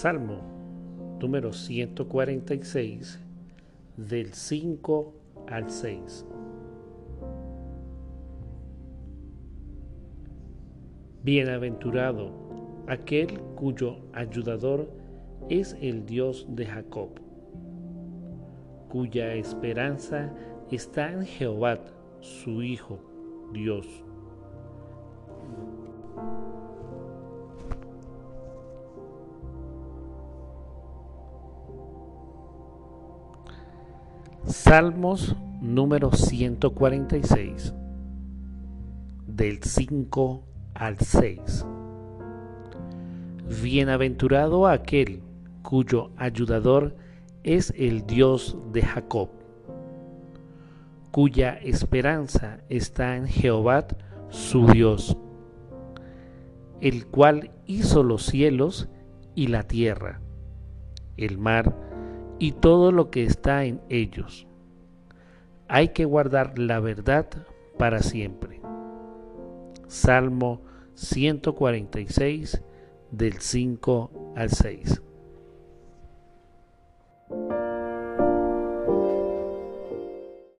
Salmo número 146 del 5 al 6. Bienaventurado aquel cuyo ayudador es el Dios de Jacob, cuya esperanza está en Jehová, su Hijo, Dios. Salmos número 146, del 5 al 6. Bienaventurado aquel cuyo ayudador es el Dios de Jacob, cuya esperanza está en Jehová su Dios, el cual hizo los cielos y la tierra, el mar y todo lo que está en ellos. Hay que guardar la verdad para siempre. Salmo 146 del 5 al 6.